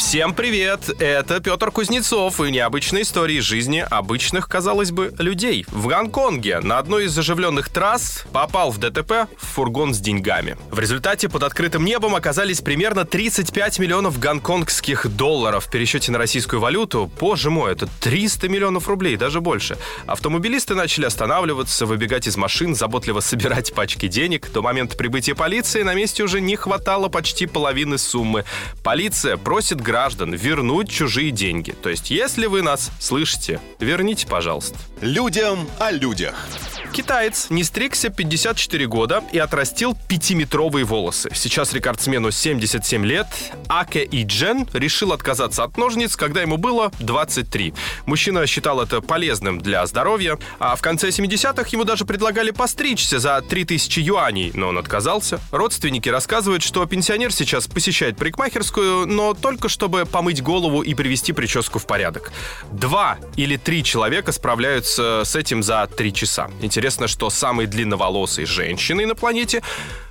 Всем привет! Это Петр Кузнецов и необычные истории жизни обычных, казалось бы, людей. В Гонконге на одной из оживленных трасс попал в ДТП в фургон с деньгами. В результате под открытым небом оказались примерно 35 миллионов гонконгских долларов в пересчете на российскую валюту. Боже мой, это 300 миллионов рублей, даже больше. Автомобилисты начали останавливаться, выбегать из машин, заботливо собирать пачки денег. До момента прибытия полиции на месте уже не хватало почти половины суммы. Полиция просит граждан вернуть чужие деньги. То есть, если вы нас слышите, верните, пожалуйста. Людям о людях. Китаец не стригся 54 года и отрастил 5-метровые волосы. Сейчас рекордсмену 77 лет. Аке Иджен решил отказаться от ножниц, когда ему было 23. Мужчина считал это полезным для здоровья, а в конце 70-х ему даже предлагали постричься за 3000 юаней, но он отказался. Родственники рассказывают, что пенсионер сейчас посещает парикмахерскую, но только чтобы помыть голову и привести прическу в порядок. Два или три человека справляются с этим за три часа. Интересно, что самой длинноволосой женщиной на планете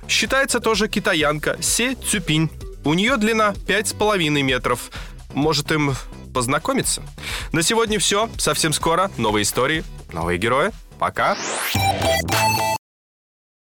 считается тоже китаянка Се Цюпинь. У нее длина 5,5 метров. Может им познакомиться? На сегодня все. Совсем скоро новые истории, новые герои. Пока.